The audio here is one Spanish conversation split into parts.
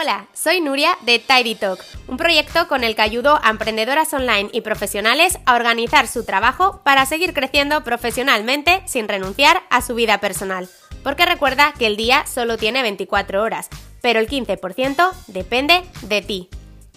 Hola, soy Nuria de Tidy Talk, un proyecto con el que ayudo a emprendedoras online y profesionales a organizar su trabajo para seguir creciendo profesionalmente sin renunciar a su vida personal. Porque recuerda que el día solo tiene 24 horas, pero el 15% depende de ti.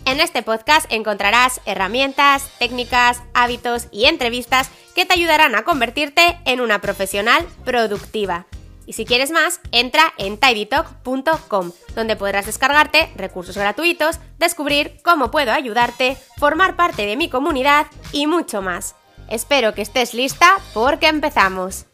En este podcast encontrarás herramientas, técnicas, hábitos y entrevistas que te ayudarán a convertirte en una profesional productiva. Y si quieres más, entra en tidytalk.com, donde podrás descargarte recursos gratuitos, descubrir cómo puedo ayudarte, formar parte de mi comunidad y mucho más. Espero que estés lista porque empezamos.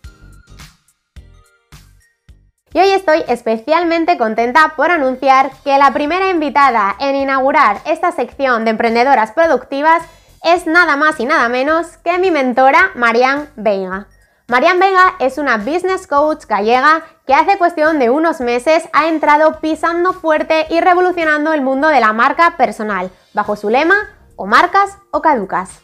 Y hoy estoy especialmente contenta por anunciar que la primera invitada en inaugurar esta sección de emprendedoras productivas es nada más y nada menos que mi mentora Marianne Veiga. Marian Vega es una business coach gallega que hace cuestión de unos meses ha entrado pisando fuerte y revolucionando el mundo de la marca personal, bajo su lema o marcas o caducas.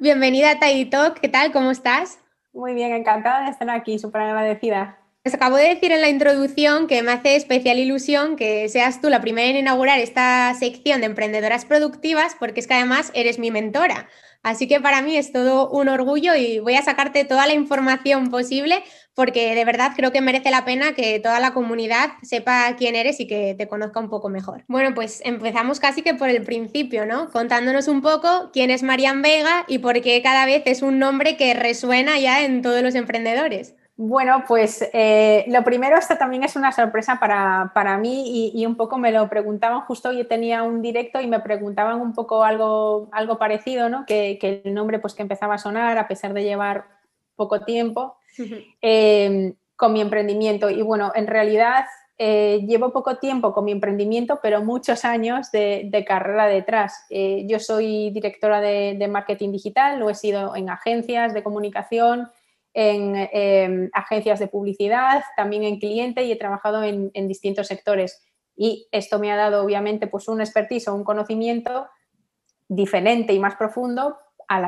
Bienvenida a Tidy Talk, ¿qué tal? ¿Cómo estás? Muy bien, encantada de estar aquí, súper agradecida. Acabo de decir en la introducción que me hace especial ilusión que seas tú la primera en inaugurar esta sección de emprendedoras productivas, porque es que además eres mi mentora. Así que para mí es todo un orgullo y voy a sacarte toda la información posible porque de verdad creo que merece la pena que toda la comunidad sepa quién eres y que te conozca un poco mejor. Bueno, pues empezamos casi que por el principio, ¿no? Contándonos un poco quién es Marian Vega y por qué cada vez es un nombre que resuena ya en todos los emprendedores. Bueno, pues eh, lo primero, esto también es una sorpresa para, mí y, un poco me lo preguntaban, justo hoy tenía un directo y me preguntaban un poco algo, algo parecido, ¿no? Que, el nombre pues que empezaba a sonar a pesar de llevar poco tiempo em, con mi emprendimiento. Y bueno, en realidad eh, llevo poco tiempo con mi emprendimiento, pero muchos años de, carrera detrás. Eh, yo soy directora de, de marketing digital, lo he sido en agencias de comunicación en em, agencias de publicidad, también en cliente y he trabajado en, distintos sectores. Y esto me ha dado, obviamente, pues un expertise o un conocimiento diferente y más profundo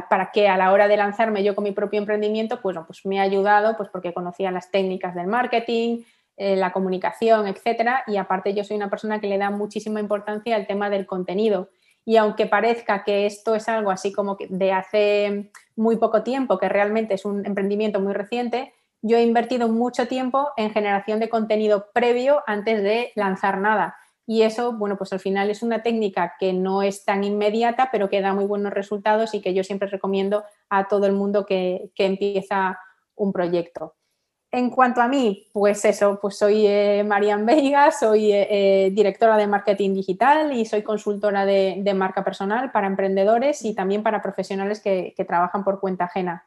para que a la hora de lanzarme yo con mi propio emprendimiento, pues, pues me ha ayudado, pues porque conocía las técnicas del marketing, eh, la comunicación, etcétera. Y aparte yo soy una persona que le da muchísima importancia al tema del contenido y aunque parezca que esto es algo así como de hace muy poco tiempo, que realmente es un emprendimiento muy reciente, yo he invertido mucho tiempo en generación de contenido previo antes de lanzar nada. Y eso, bueno, pues al final es una técnica que no es tan inmediata, pero que da muy buenos resultados y que yo siempre recomiendo a todo el mundo que, que empieza un proyecto. En cuanto a mí, pues eso, pues soy eh, Marian Veiga, soy eh, eh, directora de marketing digital y soy consultora de, marca personal para emprendedores y también para profesionales que, trabajan por cuenta ajena.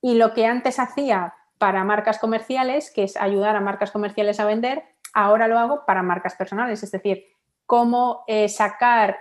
Y lo que antes hacía para marcas comerciales, que es ayudar a marcas comerciales a vender, ahora lo hago para marcas personales, es decir, cómo sacar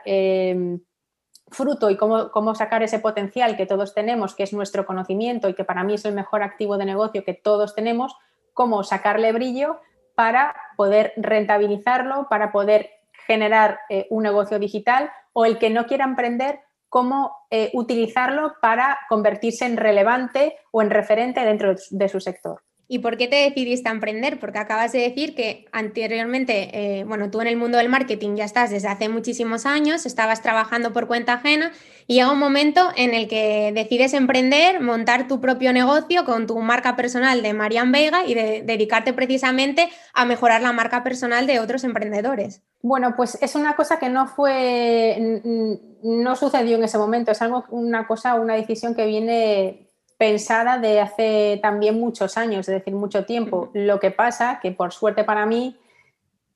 fruto y cómo, sacar ese potencial que todos tenemos, que es nuestro conocimiento y que para mí es el mejor activo de negocio que todos tenemos, cómo sacarle brillo para poder rentabilizarlo, para poder generar eh, un negocio digital o el que no quiera emprender, cómo eh, utilizarlo para convertirse en relevante o en referente dentro de su sector. ¿Y por qué te decidiste a emprender? Porque acabas de decir que anteriormente, eh, bueno, tú en el mundo del marketing ya estás desde hace muchísimos años, estabas trabajando por cuenta ajena y llega un momento en el que decides emprender, montar tu propio negocio con tu marca personal de Marian Vega y de, dedicarte precisamente a mejorar la marca personal de otros emprendedores. Bueno, pues es una cosa que no fue, no sucedió en ese momento, es algo, una cosa, una decisión que viene pensada de hace también muchos años, es decir, mucho tiempo. Lo que pasa que por suerte para mí,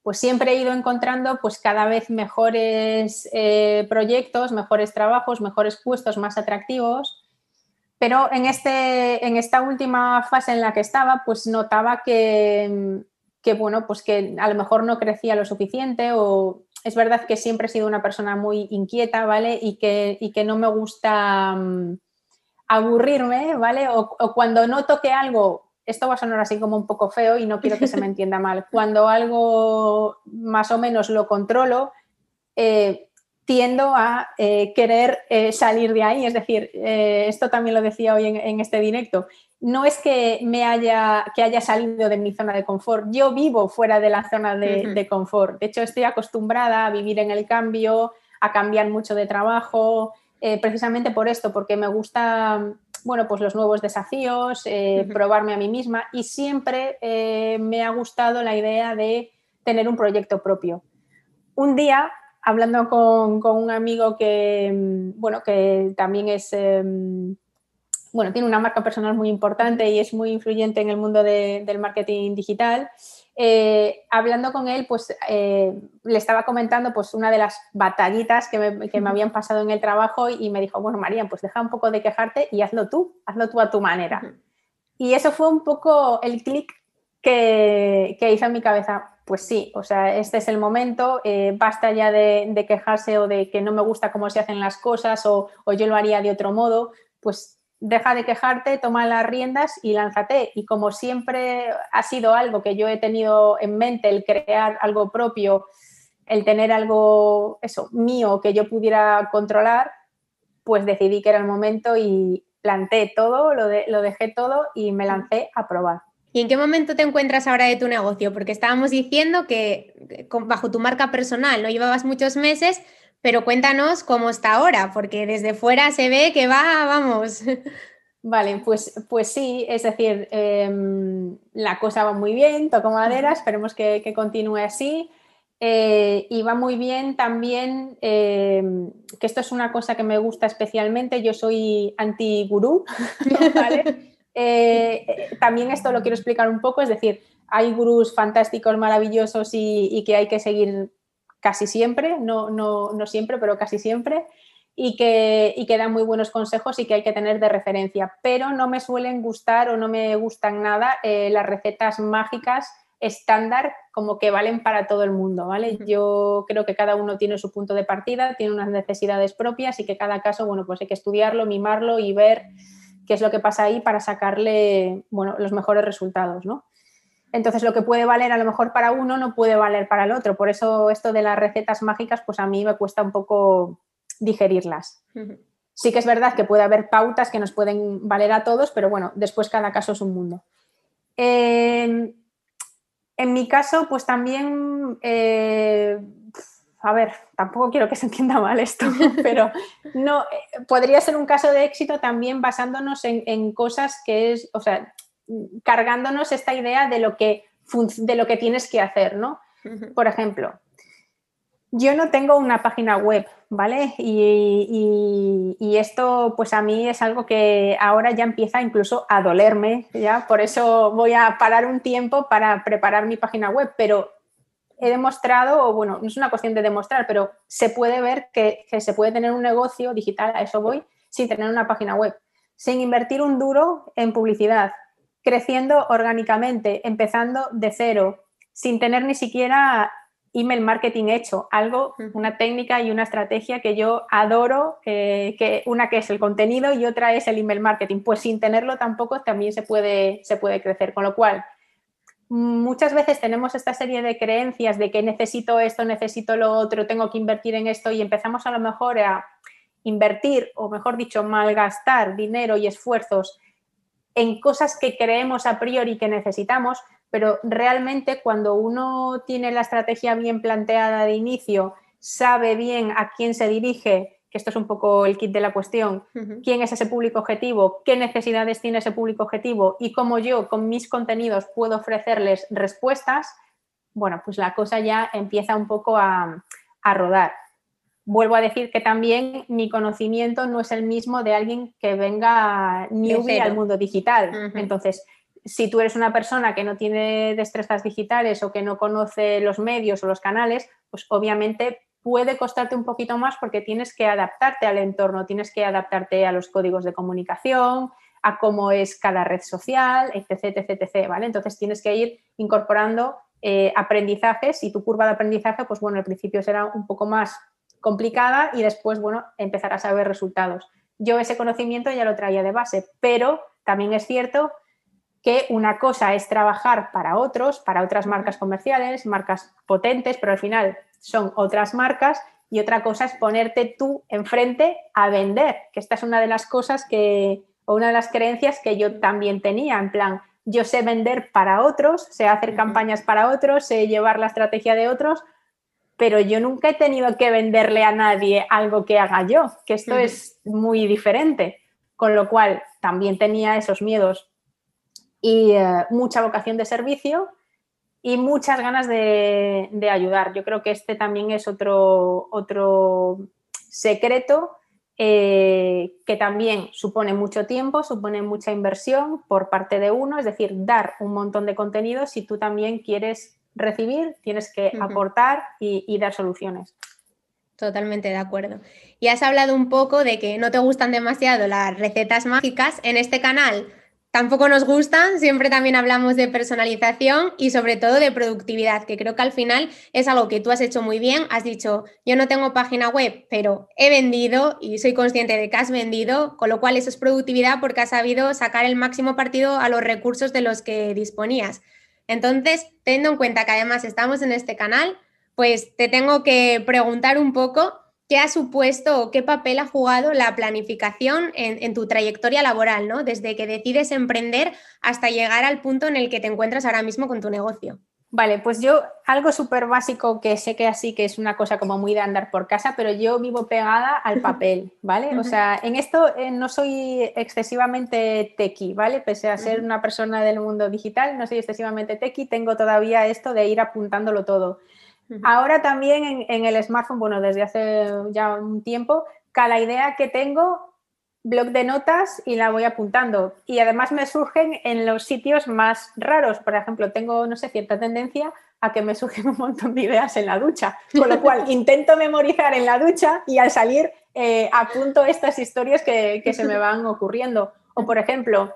pues siempre he ido encontrando pues cada vez mejores eh, proyectos, mejores trabajos, mejores puestos más atractivos. Pero en, este, en esta última fase en la que estaba, pues notaba que, que, bueno, pues que a lo mejor no crecía lo suficiente o es verdad que siempre he sido una persona muy inquieta, ¿vale? Y que, y que no me gusta mm, aburrirme, ¿vale? O, cuando noto que algo, esto va a sonar así como un poco feo y no quiero que se me entienda mal, cuando algo más o menos lo controlo, eh, tiendo a eh, querer eh, salir de ahí. Es decir, esto también lo decía hoy en, este directo. No es que me haya, que haya salido de mi zona de confort. Yo vivo fuera de la zona de, confort. De hecho, estoy acostumbrada a vivir en el cambio, a cambiar mucho de trabajo, precisamente por esto, porque me gusta, bueno, pues los nuevos desafíos, probarme a mí misma y siempre me ha gustado la idea de tener un proyecto propio. Un día hablando con, un amigo que, mm, bueno, que también es, em, bueno, tiene una marca personal muy importante y es muy influyente en el mundo del marketing digital. Eh, hablando con él, pues eh, le estaba comentando pues una de las batallitas que me, habían pasado en el trabajo y me dijo, bueno, María, pues deja un poco de quejarte y hazlo tú, hazlo tú a tu manera. Y eso fue un poco el clic que, que hizo en mi cabeza pues sí, o sea, este es el momento, eh, basta ya de, quejarse o de que no me gusta cómo se hacen las cosas o, yo lo haría de otro modo, pues deja de quejarte, toma las riendas y lánzate. Y como siempre ha sido algo que yo he tenido en mente, el crear algo propio, el tener algo, eso, mío que yo pudiera controlar, pues decidí que era el momento y planté todo, lo, lo dejé todo y me lancé a probar. ¿Y en qué momento te encuentras ahora de tu negocio? Porque estábamos diciendo que bajo tu marca personal no llevabas muchos meses, pero cuéntanos cómo está ahora, porque desde fuera se ve que va, vamos. Vale, pues, pues sí, es decir, em, la cosa va muy bien, toco madera, esperemos que, continúe así. Eh, y va muy bien también, em, que esto es una cosa que me gusta especialmente, yo soy anti-gurú, ¿vale? Eh, también esto lo quiero explicar un poco, es decir, hay gurús fantásticos, maravillosos y, que hay que seguir casi siempre, no, no, no siempre, pero casi siempre, y que, y que, dan muy buenos consejos y que hay que tener de referencia. Pero no me suelen gustar o no me gustan nada eh, las recetas mágicas estándar como que valen para todo el mundo, ¿vale? Yo creo que cada uno tiene su punto de partida, tiene unas necesidades propias y que cada caso, bueno, pues hay que estudiarlo, mimarlo y ver qué es lo que pasa ahí para sacarle bueno, los mejores resultados, ¿no? Entonces, lo que puede valer a lo mejor para uno no puede valer para el otro. Por eso esto de las recetas mágicas, pues a mí me cuesta un poco digerirlas. Sí que es verdad que puede haber pautas que nos pueden valer a todos, pero bueno, después cada caso es un mundo. en mi caso, pues también eh, a ver, tampoco quiero que se entienda mal esto, pero no, eh, podría ser un caso de éxito también basándonos en, cosas que es, o sea, cargándonos esta idea de lo que, de lo que tienes que hacer, ¿no? Por ejemplo, yo no tengo una página web, ¿vale? Y, y, esto, pues a mí es algo que ahora ya empieza incluso a dolerme, ¿ya? Por eso voy a parar un tiempo para preparar mi página web, pero he demostrado, o bueno, no es una cuestión de demostrar, pero se puede ver que, se puede tener un negocio digital, a eso voy, sin tener una página web, sin invertir un duro en publicidad, creciendo orgánicamente, empezando de cero, sin tener ni siquiera email marketing hecho, algo, una técnica y una estrategia que yo adoro, que una que es el contenido y otra es el email marketing, pues sin tenerlo tampoco también se puede, se puede crecer, con lo cual muchas veces tenemos esta serie de creencias de que necesito esto, necesito lo otro, tengo que invertir en esto y empezamos a lo mejor a invertir, o mejor dicho, malgastar dinero y esfuerzos en cosas que creemos a priori que necesitamos, pero realmente cuando uno tiene la estrategia bien planteada de inicio, sabe bien a quién se dirige, que esto es un poco el kit de la cuestión, quién es ese público objetivo, qué necesidades tiene ese público objetivo y cómo yo con mis contenidos puedo ofrecerles respuestas, bueno, pues la cosa ya empieza un poco a, rodar. Vuelvo a decir que también mi conocimiento no es el mismo de alguien que venga newbie al mundo digital. Entonces, si tú eres una persona que no tiene destrezas digitales o que no conoce los medios o los canales, pues obviamente puede costarte un poquito más porque tienes que adaptarte al entorno, tienes que adaptarte a los códigos de comunicación, a cómo es cada red social, etc, etc, ¿vale? Entonces tienes que ir incorporando eh, aprendizajes y tu curva de aprendizaje, pues bueno, al principio será un poco más complicada y después, bueno, empezarás a ver resultados. Yo ese conocimiento ya lo traía de base, pero también es cierto que una cosa es trabajar para otros, para otras marcas comerciales, marcas potentes, pero al final son otras marcas y otra cosa es ponerte tú enfrente a vender, que esta es una de las cosas que, o una de las creencias que yo también tenía, en plan, yo sé vender para otros, sé hacer campañas para otros, sé llevar la estrategia de otros, pero yo nunca he tenido que venderle a nadie algo que haga yo, que esto es muy diferente. Con lo cual, también tenía esos miedos y eh, mucha vocación de servicio y muchas ganas de, ayudar. Yo creo que este también es otro, otro secreto eh, que también supone mucho tiempo, supone mucha inversión por parte de uno, es decir, dar un montón de contenido si tú también quieres recibir, tienes que aportar y, dar soluciones. Totalmente de acuerdo. Y has hablado un poco de que no te gustan demasiado las recetas mágicas. En este canal tampoco nos gustan, siempre también hablamos de personalización y sobre todo de productividad, que creo que al final es algo que tú has hecho muy bien. Has dicho, yo no tengo página web, pero he vendido y soy consciente de que has vendido, con lo cual eso es productividad porque has sabido sacar el máximo partido a los recursos de los que disponías. Entonces, teniendo en cuenta que además estamos en este canal, pues te tengo que preguntar un poco ¿Qué ha supuesto o qué papel ha jugado la planificación en, tu trayectoria laboral, ¿no? desde que decides emprender hasta llegar al punto en el que te encuentras ahora mismo con tu negocio? Vale, pues yo algo súper básico que sé que así que es una cosa como muy de andar por casa, pero yo vivo pegada al papel, ¿vale? O sea, en esto eh, no soy excesivamente tequi, ¿vale? Pese a ser una persona del mundo digital, no soy excesivamente tequi, tengo todavía esto de ir apuntándolo todo. Ahora también en, el smartphone, bueno, desde hace ya un tiempo, cada idea que tengo, blog de notas y la voy apuntando. Y además me surgen en los sitios más raros. Por ejemplo, tengo, no sé, cierta tendencia a que me surgen un montón de ideas en la ducha. Con lo cual, intento memorizar en la ducha y al salir eh, apunto estas historias que, se me van ocurriendo. O, por ejemplo,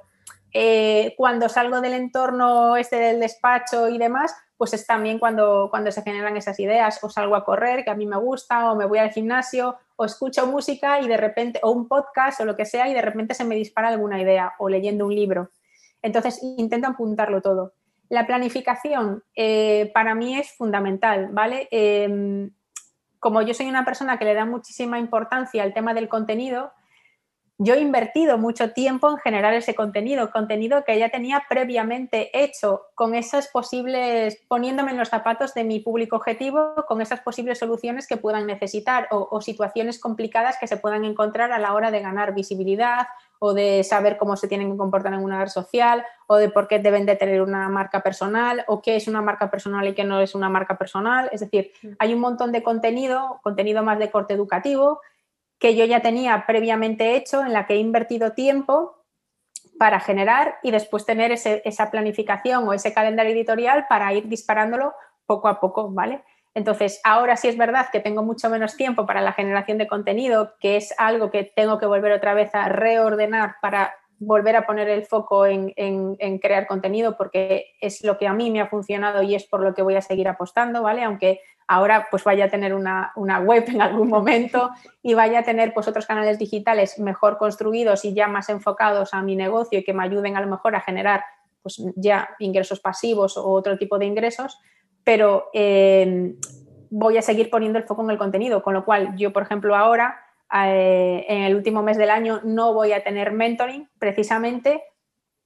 eh, cuando salgo del entorno este del despacho y demás, pues es también cuando, cuando se generan esas ideas, o salgo a correr, que a mí me gusta, o me voy al gimnasio, o escucho música y de repente, o un podcast o lo que sea, y de repente se me dispara alguna idea, o leyendo un libro. Entonces, intento apuntarlo todo. La planificación eh, para mí es fundamental, ¿vale? Em, como yo soy una persona que le da muchísima importancia al tema del contenido, yo he invertido mucho tiempo en generar ese contenido, contenido que ya tenía previamente hecho, con esas posibles, poniéndome en los zapatos de mi público objetivo, con esas posibles soluciones que puedan necesitar o, situaciones complicadas que se puedan encontrar a la hora de ganar visibilidad o de saber cómo se tienen que comportar en una red social o de por qué deben de tener una marca personal o qué es una marca personal y qué no es una marca personal. Es decir, mm. hay un montón de contenido, contenido más de corte educativo, que yo ya tenía previamente hecho, en la que he invertido tiempo para generar y después tener esa planificación o ese calendario editorial para ir disparándolo poco a poco, ¿vale? Entonces, ahora sí es verdad que tengo mucho menos tiempo para la generación de contenido, que es algo que tengo que volver otra vez a reordenar para volver a poner el foco en, en, crear contenido, porque es lo que a mí me ha funcionado y es por lo que voy a seguir apostando, ¿vale? Aunque ahora pues vaya a tener una, web en algún momento y vaya a tener pues otros canales digitales mejor construidos y ya más enfocados a mi negocio y que me ayuden a lo mejor a generar pues ya ingresos pasivos o otro tipo de ingresos, pero eh, voy a seguir poniendo el foco en el contenido, con lo cual yo, por ejemplo, ahora eh, en el último mes del año no voy a tener mentoring precisamente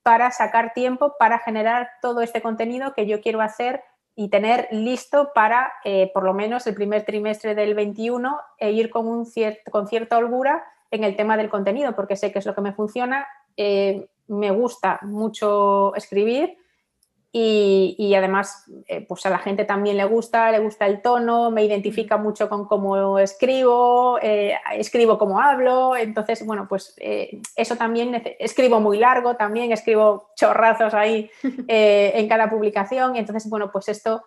para sacar tiempo para generar todo este contenido que yo quiero hacer y tener listo para eh, por lo menos el primer trimestre del 21 e ir con, un con cierta holgura en el tema del contenido, porque sé que es lo que me funciona. Eh, me gusta mucho escribir y, además eh, pues a la gente también le gusta, le gusta el tono, me identifica mucho con cómo escribo, escribo como hablo, entonces bueno, pues eso también, escribo muy largo también, escribo chorrazos ahí en cada publicación, entonces bueno, pues esto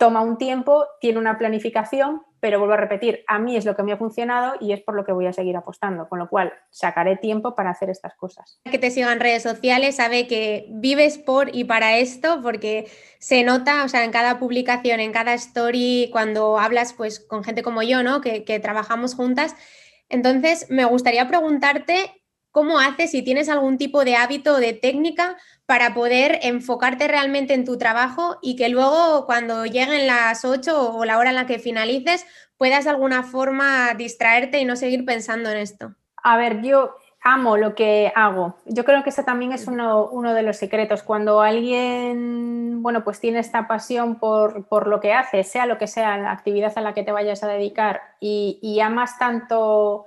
toma un tiempo, tiene una planificación, pero vuelvo a repetir, a mí es lo que me ha funcionado y es por lo que voy a seguir apostando, con lo cual sacaré tiempo para hacer estas cosas. Que te sigan redes sociales, sabe que vives por y para esto, porque se nota, o sea, en cada publicación, en cada story, cuando hablas pues con gente como yo, ¿no? Que, que trabajamos juntas. Entonces, me gustaría preguntarte ¿cómo haces si tienes algún tipo de hábito o de técnica para poder enfocarte realmente en tu trabajo y que luego cuando lleguen las 8 o la hora en la que finalices puedas de alguna forma distraerte y no seguir pensando en esto? A ver, yo amo lo que hago. Yo creo que ese también es uno, de los secretos. Cuando alguien, bueno, pues tiene esta pasión por, lo que hace, sea lo que sea la actividad a la que te vayas a dedicar y, amas tanto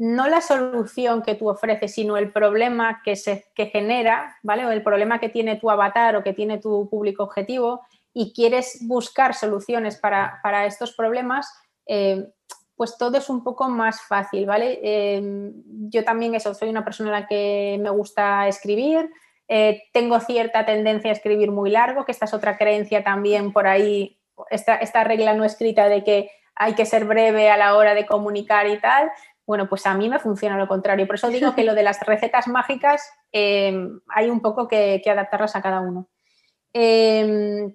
no la solución que tú ofreces, sino el problema que se que genera, ¿vale? O el problema que tiene tu avatar o que tiene tu público objetivo y quieres buscar soluciones para, estos problemas, eh, pues todo es un poco más fácil, ¿vale? Em, yo también eso, soy una persona a la que me gusta escribir, eh, tengo cierta tendencia a escribir muy largo, que esta es otra creencia también por ahí, esta, esta regla no escrita de que hay que ser breve a la hora de comunicar y tal, bueno, pues a mí me funciona lo contrario. Por eso digo que lo de las recetas mágicas em, hay un poco que, adaptarlas a cada uno. Em,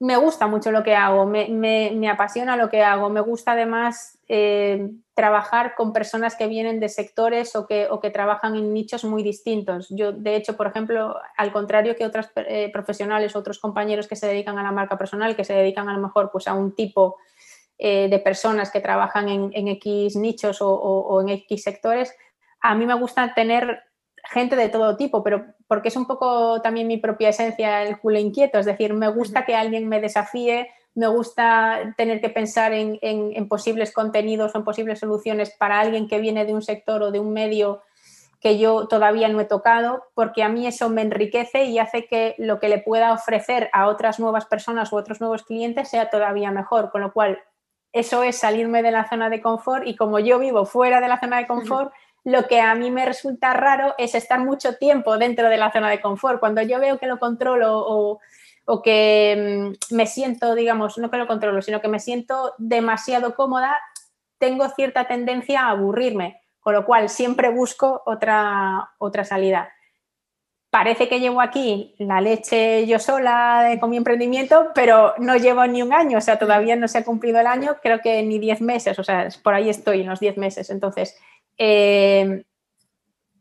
me gusta mucho lo que hago, me, apasiona lo que hago, me gusta además eh, trabajar con personas que vienen de sectores o que, trabajan en nichos muy distintos. Yo, de hecho, por ejemplo, al contrario que otros eh, profesionales, otros compañeros que se dedican a la marca personal, que se dedican a lo mejor pues, a un tipo eh, de personas que trabajan en, X nichos o, o en X sectores, a mí me gusta tener gente de todo tipo, pero porque es un poco también mi propia esencia el culo inquieto, es decir, me gusta que alguien me desafíe, me gusta tener que pensar en, posibles contenidos o en posibles soluciones para alguien que viene de un sector o de un medio que yo todavía no he tocado, porque a mí eso me enriquece y hace que lo que le pueda ofrecer a otras nuevas personas o otros nuevos clientes sea todavía mejor, con lo cual eso es salirme de la zona de confort y como yo vivo fuera de la zona de confort, lo que a mí me resulta raro es estar mucho tiempo dentro de la zona de confort. Cuando yo veo que lo controlo o, que mm, me siento, digamos, no que lo controlo, sino que me siento demasiado cómoda, tengo cierta tendencia a aburrirme, con lo cual siempre busco otra, otra salida. Parece que llevo aquí la leche yo sola con mi emprendimiento, pero no llevo ni un año, o sea, todavía no se ha cumplido el año, creo que ni 10 meses, o sea, por ahí estoy en los 10 meses. Entonces, eh,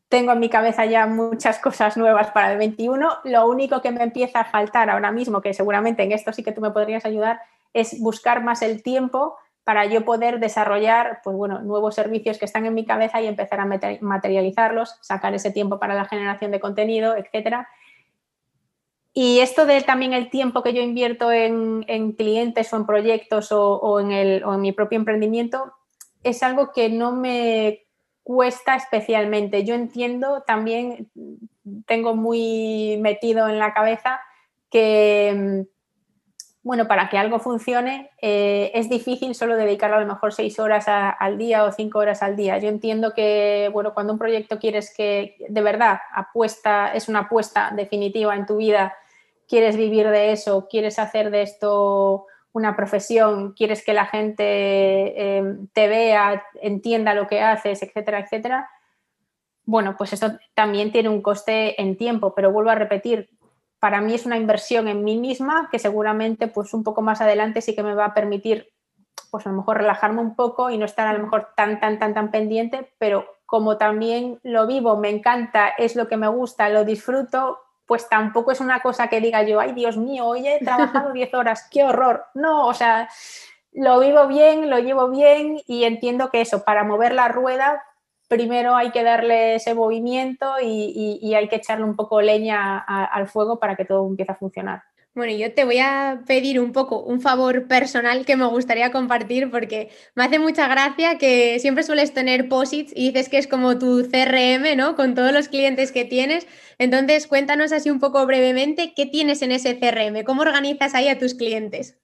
tengo en mi cabeza ya muchas cosas nuevas para el 21. Lo único que me empieza a faltar ahora mismo, que seguramente en esto sí que tú me podrías ayudar, es buscar más el tiempo para yo poder desarrollar pues bueno, nuevos servicios que están en mi cabeza y empezar a materializarlos, sacar ese tiempo para la generación de contenido, etcétera. Y esto de también el tiempo que yo invierto en, clientes o en proyectos o, en el, o en mi propio emprendimiento es algo que no me cuesta especialmente. Yo entiendo también, tengo muy metido en la cabeza que, bueno, para que algo funcione eh, es difícil solo dedicar a lo mejor seis horas al día o cinco horas al día. Yo entiendo que, bueno, cuando un proyecto quieres que de verdad apuesta, es una apuesta definitiva en tu vida, quieres vivir de eso, quieres hacer de esto una profesión, quieres que la gente eh, te vea, entienda lo que haces, etcétera, etcétera, bueno, pues eso también tiene un coste en tiempo, pero vuelvo a repetir, para mí es una inversión en mí misma que seguramente pues un poco más adelante sí que me va a permitir pues a lo mejor relajarme un poco y no estar a lo mejor tan, tan, tan, tan pendiente, pero como también lo vivo, me encanta, es lo que me gusta, lo disfruto, pues tampoco es una cosa que diga yo, ay Dios mío, hoy he trabajado 10 horas, qué horror. No, o sea, lo vivo bien, lo llevo bien y entiendo que eso, para mover la rueda, primero hay que darle ese movimiento y, hay que echarle un poco leña al fuego para que todo empiece a funcionar. Bueno, yo te voy a pedir un poco un favor personal que me gustaría compartir porque me hace mucha gracia que siempre sueles tener posits y dices que es como tu CRM, ¿no? Con todos los clientes que tienes. Entonces, cuéntanos así un poco brevemente qué tienes en ese CRM, cómo organizas ahí a tus clientes.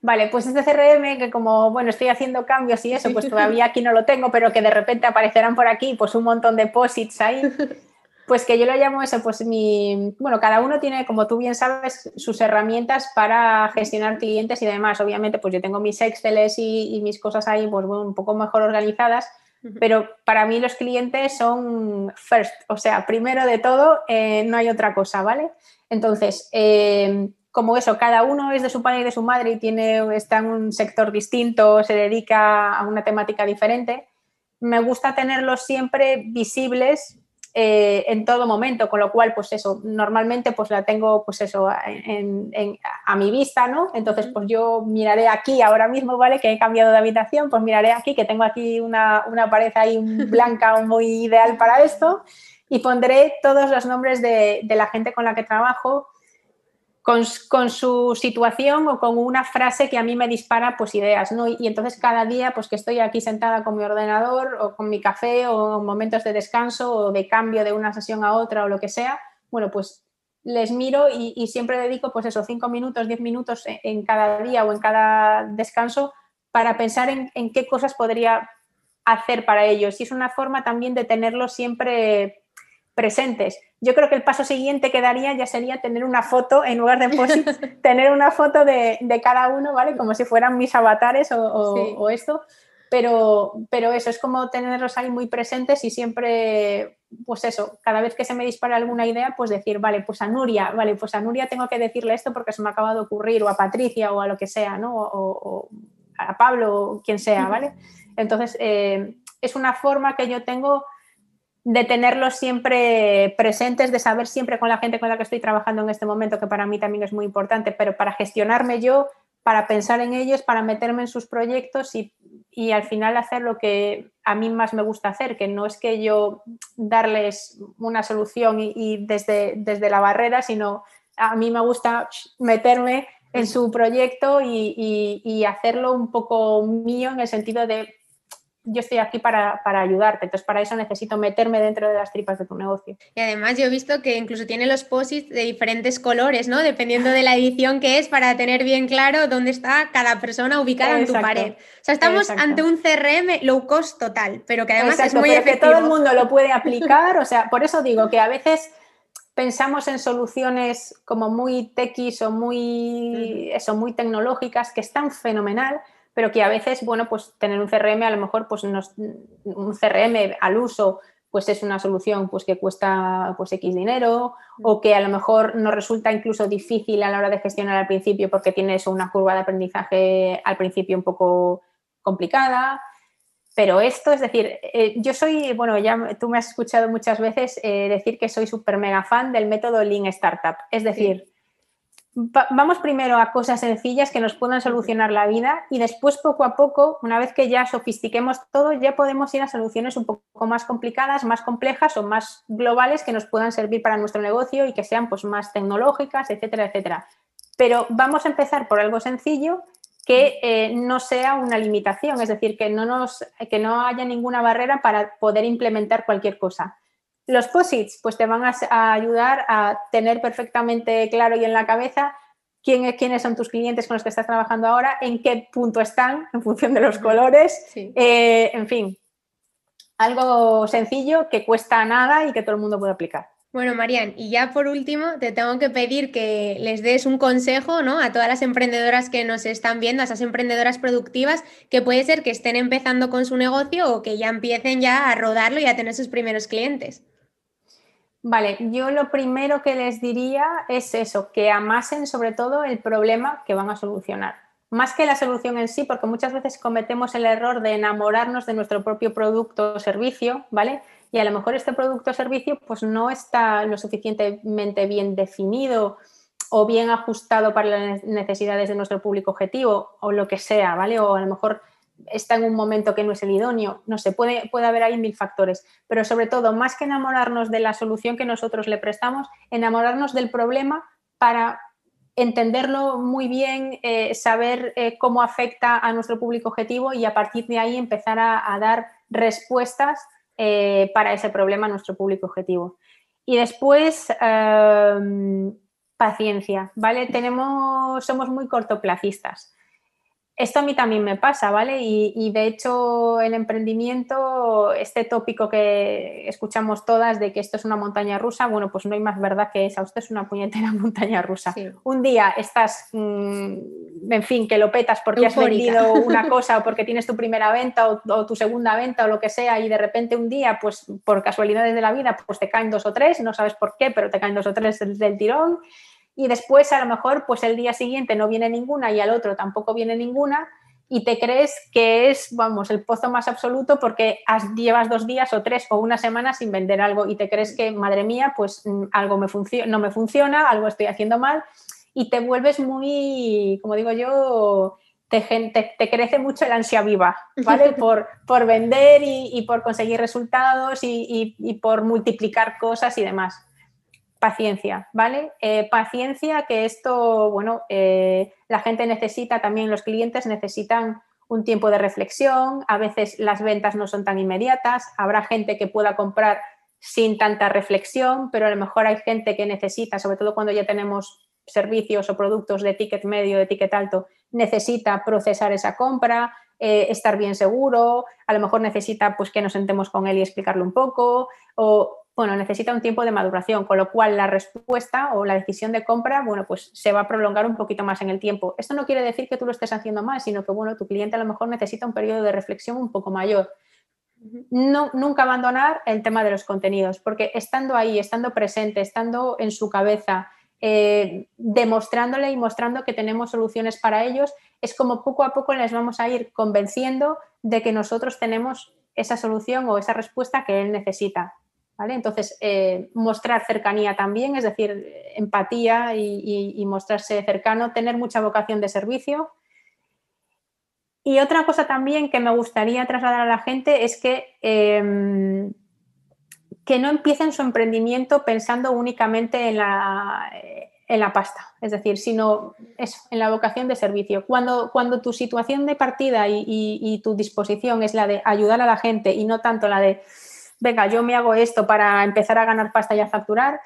Vale, pues este CRM que como, bueno, estoy haciendo cambios y eso, pues todavía aquí no lo tengo, pero que de repente aparecerán por aquí, pues un montón de posits ahí. Pues que yo lo llamo eso, pues mi, bueno, cada uno tiene, como tú bien sabes, sus herramientas para gestionar clientes y demás. Obviamente, pues yo tengo mis Exceles y, mis cosas ahí, pues un poco mejor organizadas, pero para mí los clientes son first, o sea, primero de todo, eh, no hay otra cosa, ¿vale? Entonces, eh, como eso, cada uno es de su padre y de su madre y tiene, está en un sector distinto, se dedica a una temática diferente me gusta tenerlos siempre visibles eh, en todo momento, con lo cual, pues eso, normalmente pues la tengo, pues eso, a mi vista, ¿no? Entonces, pues yo miraré aquí ahora mismo, ¿vale? Que he cambiado de habitación, pues miraré aquí, que tengo aquí una, pared ahí blanca muy ideal para esto, y pondré todos los nombres de, de la gente con la que trabajo, con, su situación o con una frase que a mí me dispara pues ideas, ¿no? Y, entonces cada día pues que estoy aquí sentada con mi ordenador o con mi café o en momentos de descanso o de cambio de una sesión a otra o lo que sea, bueno, pues les miro y, siempre dedico pues esos cinco minutos, diez minutos en, cada día o en cada descanso para pensar en, en qué cosas podría hacer para ellos. Y es una forma también de tenerlos siempre presentes. Yo creo que el paso siguiente que daría ya sería tener una foto, en lugar de tener una foto de, cada uno, ¿vale? Como si fueran mis avatares o, esto. Pero, pero eso es como tenerlos ahí muy presentes y siempre, pues eso, cada vez que se me dispara alguna idea, pues decir, vale, pues a Nuria, vale, pues a Nuria tengo que decirle esto porque se me acaba de ocurrir, o a Patricia, o a lo que sea, ¿no? O, a Pablo, o quien sea, ¿vale? Entonces, eh, es una forma que yo tengo de tenerlos siempre presentes, de saber siempre con la gente con la que estoy trabajando en este momento, que para mí también es muy importante, pero para gestionarme yo, para pensar en ellos, para meterme en sus proyectos y, al final hacer lo que a mí más me gusta hacer, que no es que yo darles una solución y, desde, desde la barrera, sino a mí me gusta meterme en su proyecto y hacerlo un poco mío en el sentido de yo estoy aquí para, ayudarte. Entonces, para eso necesito meterme dentro de las tripas de tu negocio. Y además, yo he visto que incluso tiene los posits de diferentes colores, ¿no? Dependiendo de la edición que es, para tener bien claro dónde está cada persona ubicada en tu pared. O sea, estamos ante un CRM low cost total, pero que además es muy efectivo. que todo el mundo lo puede aplicar. O sea, por eso digo que a veces pensamos en soluciones como muy techis o muy, eso, muy tecnológicas, que están fenomenal, pero que a veces, bueno, pues tener un CRM a lo mejor, pues un CRM al uso, pues es una solución pues que cuesta pues X dinero o que a lo mejor nos resulta incluso difícil a la hora de gestionar al principio porque tienes una curva de aprendizaje al principio un poco complicada. Pero esto, es decir, eh, yo soy, bueno, ya tú me has escuchado muchas veces eh, decir que soy súper mega fan del método Lean Startup. Es decir, vamos primero a cosas sencillas que nos puedan solucionar la vida y después poco a poco, una vez que ya sofistiquemos todo, ya podemos ir a soluciones un poco más complicadas, más complejas o más globales que nos puedan servir para nuestro negocio y que sean pues más tecnológicas, etcétera, etcétera. Pero vamos a empezar por algo sencillo que eh, no sea una limitación, es decir, que no, nos, que no haya ninguna barrera para poder implementar cualquier cosa. Los posits, pues te van a, ayudar a tener perfectamente claro y en la cabeza quién, quiénes son tus clientes con los que estás trabajando ahora, en qué punto están en función de los colores, eh, en fin, algo sencillo que cuesta nada y que todo el mundo puede aplicar. Bueno, Marian, y ya por último, te tengo que pedir que les des un consejo ¿no? a todas las emprendedoras que nos están viendo, a esas emprendedoras productivas, que puede ser que estén empezando con su negocio o que ya empiecen ya a rodarlo y a tener sus primeros clientes. Vale, yo lo primero que les diría es eso, que amasen sobre todo el problema que van a solucionar. Más que la solución en sí, porque muchas veces cometemos el error de enamorarnos de nuestro propio producto o servicio, ¿vale? Y a lo mejor este producto o servicio pues no está lo suficientemente bien definido o bien ajustado para las necesidades de nuestro público objetivo o lo que sea, ¿vale? O a lo mejor está en un momento que no es el idóneo, no sé, puede, haber ahí mil factores, pero sobre todo, más que enamorarnos de la solución que nosotros le prestamos, enamorarnos del problema para entenderlo muy bien, eh, saber eh, cómo afecta a nuestro público objetivo y a partir de ahí empezar a, dar respuestas eh, para ese problema a nuestro público objetivo. Y después, em, paciencia, ¿vale? Tenemos, somos muy cortoplacistas. Esto a mí también me pasa, ¿vale? Y, de hecho el emprendimiento, este tópico que escuchamos todas de que esto es una montaña rusa, bueno, pues no hay más verdad que esa, usted es una puñetera montaña rusa. Un día estás, mm, en fin, que lo petas porque has vendido una cosa o porque tienes tu primera venta o, tu segunda venta o lo que sea y de repente un día, pues por casualidades de la vida, pues te caen dos o tres, no sabes por qué, pero te caen dos o tres del tirón y después a lo mejor pues el día siguiente no viene ninguna y al otro tampoco viene ninguna y te crees que es, vamos, el pozo más absoluto porque llevas dos días o tres o una semana sin vender algo y te crees que, madre mía, pues mm, algo me no me funciona, algo estoy haciendo mal y te vuelves muy, como digo yo, te, te, crece mucho el ansia viva, ¿vale? Por, por vender y, por conseguir resultados y, por multiplicar cosas y demás. Paciencia, ¿vale? Eh, paciencia que esto, bueno, eh, la gente necesita, también los clientes necesitan un tiempo de reflexión, a veces las ventas no son tan inmediatas, habrá gente que pueda comprar sin tanta reflexión, pero a lo mejor hay gente que necesita, sobre todo cuando ya tenemos servicios o productos de ticket medio, de ticket alto, necesita procesar esa compra, eh, estar bien seguro, a lo mejor necesita pues que nos sentemos con él y explicarle un poco, o bueno, necesita un tiempo de maduración, con lo cual la respuesta o la decisión de compra, bueno, pues se va a prolongar un poquito más en el tiempo. Esto no quiere decir que tú lo estés haciendo mal, sino que, bueno, tu cliente a lo mejor necesita un periodo de reflexión un poco mayor. No, nunca abandonar el tema de los contenidos, porque estando ahí, estando presente, estando en su cabeza, eh, demostrándole y mostrando que tenemos soluciones para ellos, es como poco a poco les vamos a ir convenciendo de que nosotros tenemos esa solución o esa respuesta que él necesita. Entonces, eh, mostrar cercanía también, es decir, empatía y, mostrarse cercano, tener mucha vocación de servicio. Y otra cosa también que me gustaría trasladar a la gente es que em, que no empiecen su emprendimiento pensando únicamente en la, en la pasta, es decir, sino eso, en la vocación de servicio. Cuando, cuando tu situación de partida y, tu disposición es la de ayudar a la gente y no tanto la de, venga, yo me hago esto para empezar a ganar pasta y a facturar,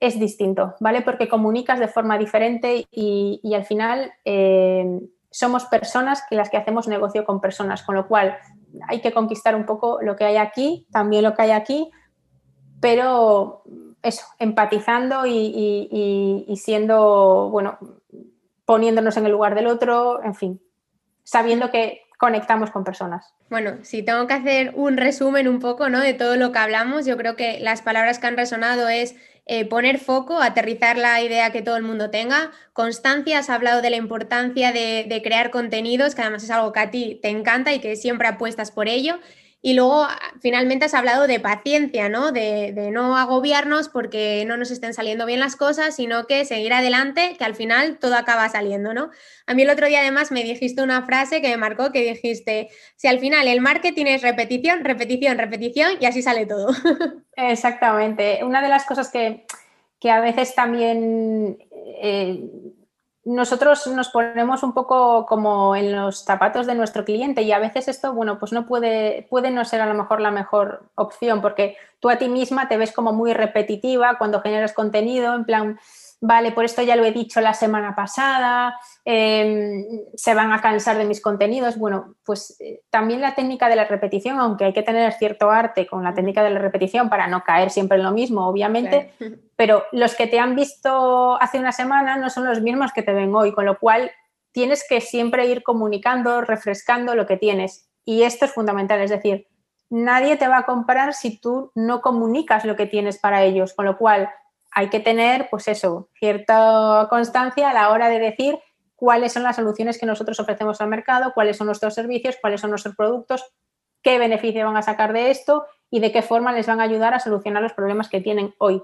es distinto, ¿vale? Porque comunicas de forma diferente y, al final eh, somos personas que las que hacemos negocio con personas, con lo cual hay que conquistar un poco lo que hay aquí, también lo que hay aquí, pero eso, empatizando y, siendo, bueno, poniéndonos en el lugar del otro, en fin, sabiendo que conectamos con personas. Bueno, si tengo que hacer un resumen un poco ¿no? de todo lo que hablamos, yo creo que las palabras que han resonado es eh, poner foco, aterrizar la idea que todo el mundo tenga, constancia, has hablado de la importancia de, de crear contenidos, que además es algo que a ti te encanta y que siempre apuestas por ello, y luego ah, finalmente has hablado de paciencia, ¿no? De, no agobiarnos porque no nos estén saliendo bien las cosas, sino que seguir adelante, que al final todo acaba saliendo, ¿no? A mí el otro día además me dijiste una frase que me marcó, que dijiste, si al final el marketing es repetición, repetición, repetición y así sale todo. Exactamente. Una de las cosas que, a veces también... Eh, nosotros nos ponemos un poco como en los zapatos de nuestro cliente y a veces esto, bueno, pues no puede, puede no ser a lo mejor la mejor opción porque tú a ti misma te ves como muy repetitiva cuando generas contenido, en plan, vale, por esto ya lo he dicho la semana pasada, em, se van a cansar de mis contenidos. Bueno, pues eh, también la técnica de la repetición, aunque hay que tener cierto arte con la técnica de la repetición para no caer siempre en lo mismo, obviamente, pero los que te han visto hace una semana no son los mismos que te ven hoy, con lo cual tienes que siempre ir comunicando, refrescando lo que tienes. Y esto es fundamental, es decir, nadie te va a comprar si tú no comunicas lo que tienes para ellos, con lo cual hay que tener, pues eso, cierta constancia a la hora de decir cuáles son las soluciones que nosotros ofrecemos al mercado, cuáles son nuestros servicios, cuáles son nuestros productos, qué beneficio van a sacar de esto y de qué forma les van a ayudar a solucionar los problemas que tienen hoy.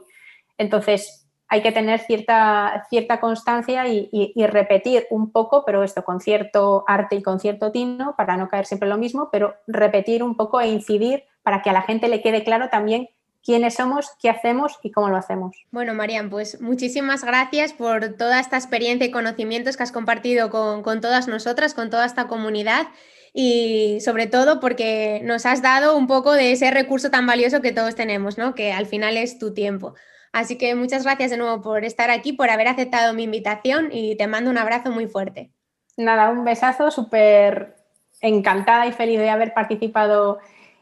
Entonces, hay que tener cierta, cierta constancia y, y, repetir un poco, pero esto con cierto arte y con cierto tino, para no caer siempre en lo mismo, pero repetir un poco e incidir para que a la gente le quede claro también quiénes somos, qué hacemos y cómo lo hacemos. Bueno, Marian, pues muchísimas gracias por toda esta experiencia y conocimientos que has compartido con, todas nosotras, con toda esta comunidad y sobre todo porque nos has dado un poco de ese recurso tan valioso que todos tenemos, ¿no? Que al final es tu tiempo. Así que muchas gracias de nuevo por estar aquí, por haber aceptado mi invitación y te mando un abrazo muy fuerte. Nada, un besazo, súper encantada y feliz de haber participado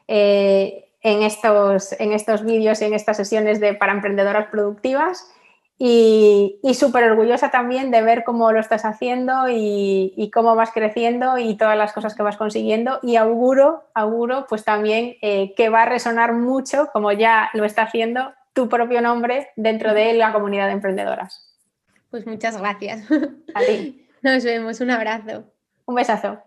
eh, en estos, en estos vídeos y en estas sesiones de, para emprendedoras productivas. Y, súper orgullosa también de ver cómo lo estás haciendo y, cómo vas creciendo y todas las cosas que vas consiguiendo. Y auguro, auguro pues también eh, que va a resonar mucho, como ya lo está haciendo, tu propio nombre dentro de la comunidad de emprendedoras. Pues muchas gracias. A ti. Nos vemos, un abrazo. Un besazo.